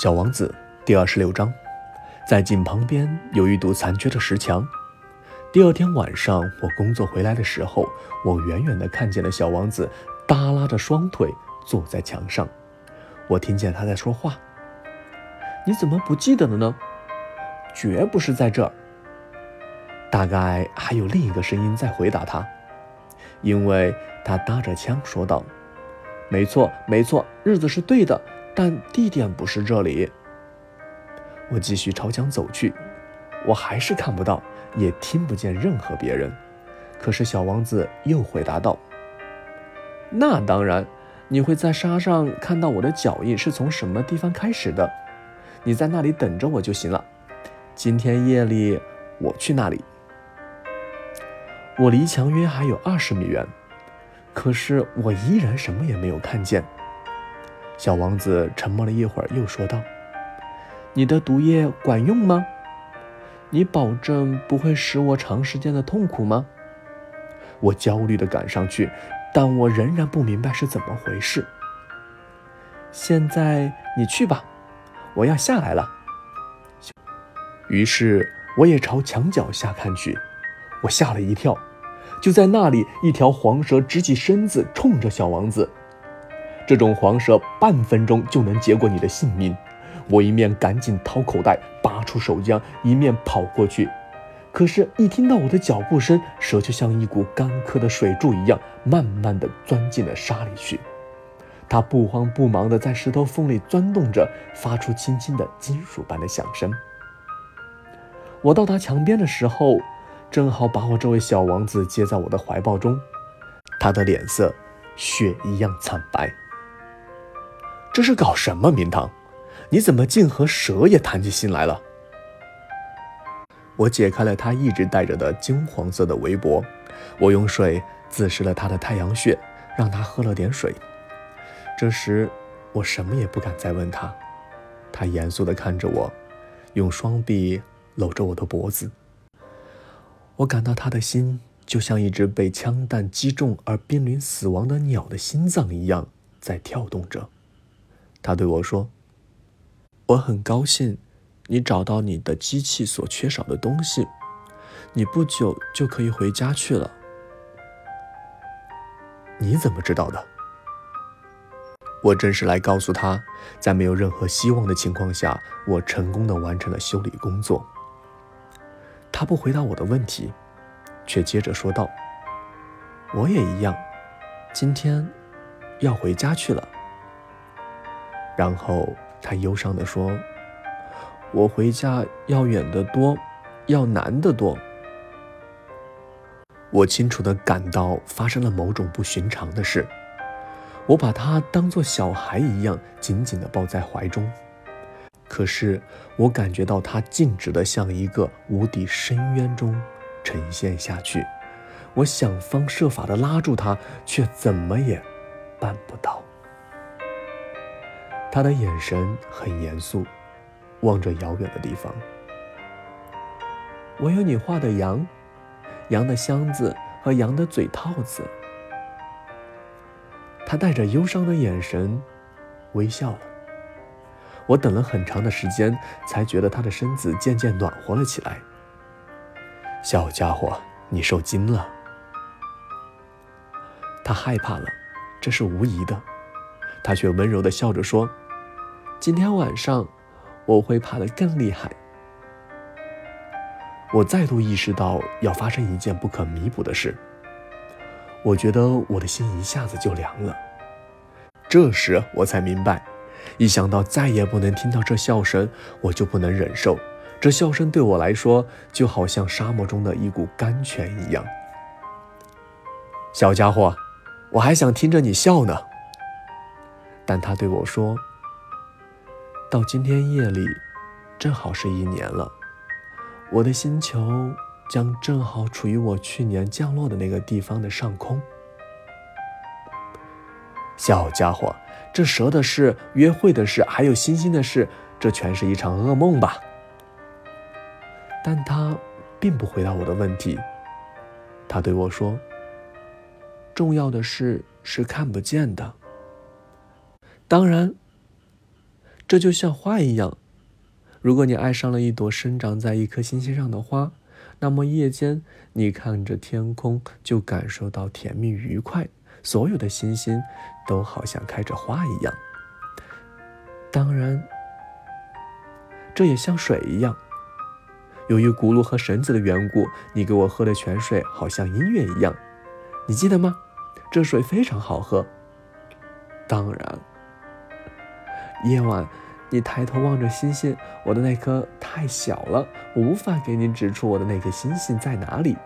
小王子第二十六章，在井旁边有一堵残缺的石墙。第二天晚上，我工作回来的时候，我远远地看见了小王子耷拉着双腿坐在墙上。我听见他在说话：“你怎么不记得了呢？绝不是在这儿。”大概还有另一个声音在回答他，因为他搭着枪说道：“没错，没错，日子是对的。”但地点不是这里。我继续朝墙走去，我还是看不到，也听不见任何别人。可是小王子又回答道：“那当然，你会在沙上看到我的脚印是从什么地方开始的。你在那里等着我就行了。今天夜里我去那里。我离墙约还有二十米远，可是我依然什么也没有看见。”小王子沉默了一会儿，又说道：“你的毒液管用吗？你保证不会使我长时间的痛苦吗？”我焦虑地赶上去，但我仍然不明白是怎么回事。现在你去吧，我要下来了。于是我也朝墙角下看去，我吓了一跳，就在那里，一条黄蛇直起身子，冲着小王子。这种黄蛇半分钟就能结果你的性命，我一面赶紧掏口袋拔出手枪，一面跑过去。可是，一听到我的脚步声，蛇就像一股干涸的水柱一样，慢慢地钻进了沙里去。它不慌不忙地在石头缝里钻动着，发出轻轻的金属般的响声。我到达墙边的时候，正好把我这位小王子接在我的怀抱中，他的脸色血一样惨白。这是搞什么名堂？你怎么竟和蛇也谈起心来了？我解开了他一直戴着的金黄色的围脖，我用水滋湿了他的太阳穴，让他喝了点水。这时，我什么也不敢再问他。他严肃地看着我，用双臂搂着我的脖子。我感到他的心就像一只被枪弹击中而濒临死亡的鸟的心脏一样在跳动着。他对我说：“我很高兴，你找到你的机器所缺少的东西，你不久就可以回家去了。”你怎么知道的？我正是来告诉他，在没有任何希望的情况下，我成功的完成了修理工作。他不回答我的问题，却接着说道：“我也一样，今天要回家去了。”然后他忧伤地说：“我回家要远得多，要难得多。”我清楚地感到发生了某种不寻常的事。我把他当作小孩一样紧紧地抱在怀中，可是我感觉到他静止地向一个无底深渊中沉陷下去。我想方设法地拉住他，却怎么也办不到。他的眼神很严肃，望着遥远的地方。我有你画的羊，羊的箱子和羊的嘴套子。他带着忧伤的眼神微笑了。我等了很长的时间，才觉得他的身子渐渐暖和了起来。小家伙，你受惊了。他害怕了，这是无疑的。他却温柔地笑着说：“今天晚上我会怕得更厉害。”我再度意识到要发生一件不可弥补的事。我觉得我的心一下子就凉了。这时我才明白，一想到再也不能听到这笑声，我就不能忍受。这笑声对我来说，就好像沙漠中的一股甘泉一样。小家伙，我还想听着你笑呢。但他对我说：“到今天夜里，正好是一年了。我的星球将正好处于我去年降落的那个地方的上空。”小家伙，这蛇的事、约会的事，还有星星的事，这全是一场噩梦吧？但他并不回答我的问题。他对我说：“重要的事是看不见的。”当然，这就像花一样，如果你爱上了一朵生长在一颗星星上的花，那么夜间你看着天空就感受到甜蜜愉快，所有的星星都好像开着花一样。当然，这也像水一样，由于轱辘和绳子的缘故，你给我喝的泉水好像音乐一样，你记得吗？这水非常好喝。当然。夜晚，你抬头望着星星，我的那颗太小了，我无法给你指出我的那颗星星在哪里。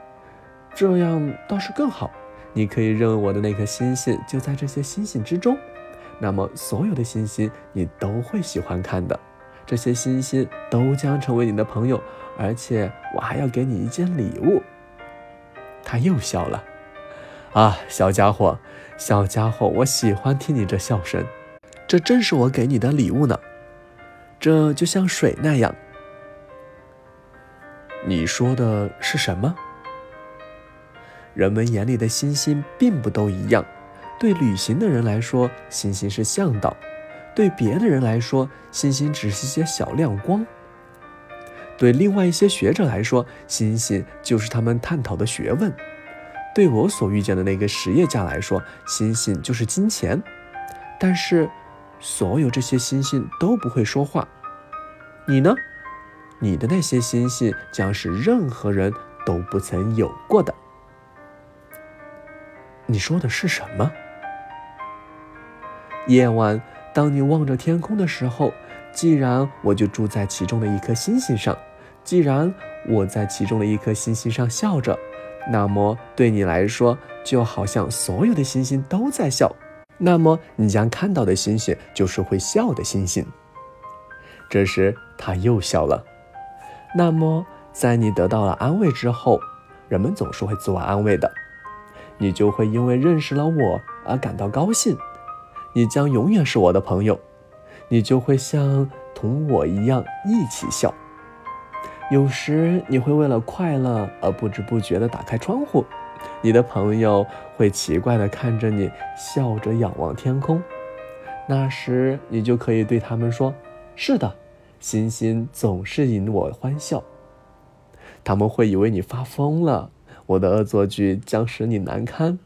这样倒是更好，你可以认为我的那颗星星就在这些星星之中。那么，所有的星星你都会喜欢看的，这些星星都将成为你的朋友，而且我还要给你一件礼物。他又笑了，啊，小家伙，小家伙，我喜欢听你这笑声。这正是我给你的礼物呢，这就像水那样。你说的是什么？人们眼里的星星并不都一样。对旅行的人来说，星星是向导；对别的人来说，星星只是些小亮光；对另外一些学者来说，星星就是他们探讨的学问；对我所遇见的那个实业家来说，星星就是金钱。但是。所有这些星星都不会说话，你呢？你的那些星星将是任何人都不曾有过的。你说的是什么？夜晚，当你望着天空的时候，既然我就住在其中的一颗星星上，既然我在其中的一颗星星上笑着，那么对你来说，就好像所有的星星都在笑。那么你将看到的星星就是会笑的星星。这时他又笑了。那么在你得到了安慰之后，人们总是会自我安慰的，你就会因为认识了我而感到高兴。你将永远是我的朋友，你就会像同我一样一起笑。有时你会为了快乐而不知不觉地打开窗户。你的朋友会奇怪地看着你，笑着仰望天空。那时，你就可以对他们说：“是的，星星总是引我欢笑。”他们会以为你发疯了，我的恶作剧将使你难堪。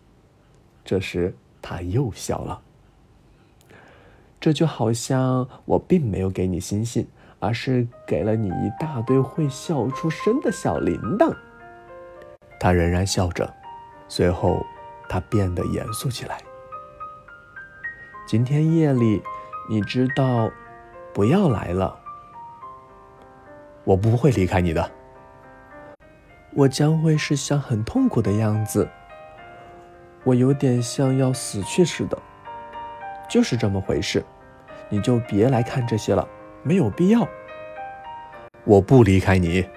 这时，他又笑了。这就好像我并没有给你星星，而是给了你一大堆会笑出声的小铃铛。他仍然笑着。随后，他变得严肃起来。今天夜里，你知道，不要来了。我不会离开你的。我将会是像很痛苦的样子。我有点像要死去似的。就是这么回事。你就别来看这些了，没有必要。我不离开你。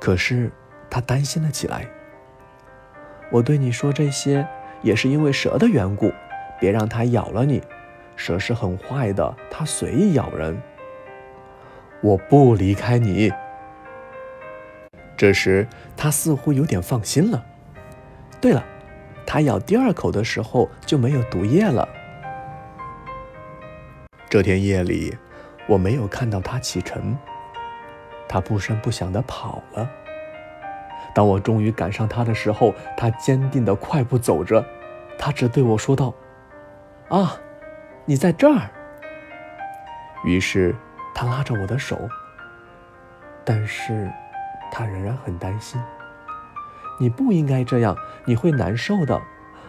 可是，他担心了起来。我对你说这些，也是因为蛇的缘故，别让它咬了你。蛇是很坏的，它随意咬人。我不离开你。这时，他似乎有点放心了。对了，他咬第二口的时候就没有毒液了。这天夜里，我没有看到他启程，他不声不响地跑了。当我终于赶上他的时候，他坚定地快步走着，他只对我说道：“啊，你在这儿。”于是他拉着我的手，但是，他仍然很担心。你不应该这样，你会难受的。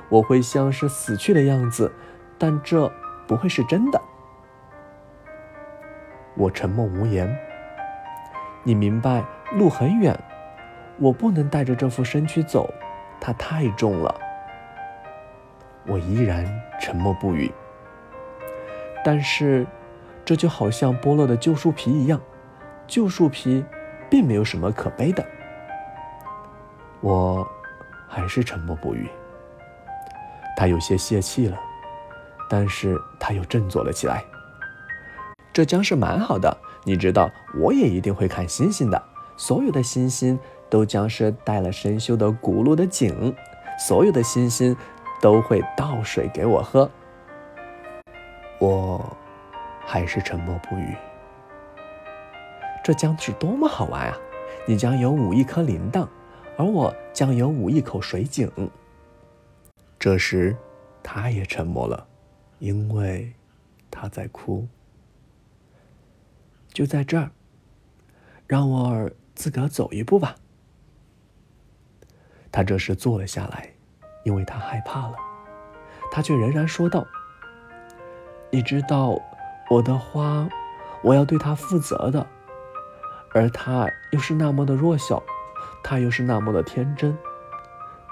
我会像是死去的样子，但这不会是真的。我沉默无言。你明白，路很远。我不能带着这副身躯走，它太重了。我依然沉默不语。但是，这就好像剥落的旧树皮一样，旧树皮并没有什么可悲的。我还是沉默不语。他有些泄气了，但是他又振作了起来。这将是蛮好的，你知道，我也一定会看星星的，所有的星星。都将是带了生锈的轱辘的井，所有的星星都会倒水给我喝。我还是沉默不语。这将是多么好玩啊！你将有五亿颗铃铛，而我将有五亿口水井。这时，他也沉默了，因为他在哭。就在这儿，让我自个走一步吧。他这时坐了下来，因为他害怕了。他却仍然说道：“你知道，我的花，我要对它负责的。”而他又是那么的弱小，他又是那么的天真，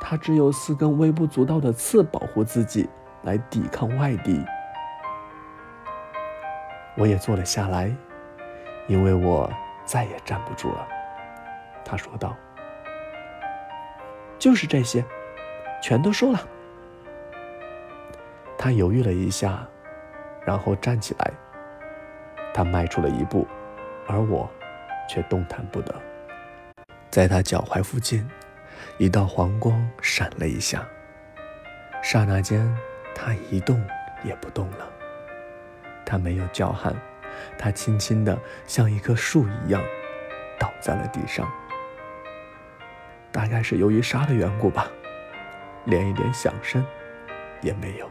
他只有四根微不足道的刺保护自己，来抵抗外敌。我也坐了下来，因为我再也站不住了。他说道：“就是这些，全都说了。”他犹豫了一下，然后站起来。他迈出了一步，而我。却动弹不得。在他脚踝附近，一道黄光闪了一下，刹那间，他一动也不动了。他没有叫喊，他轻轻的像一棵树一样倒在了地上。大概是由于沙的缘故吧，连一点响声也没有。